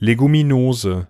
Leguminose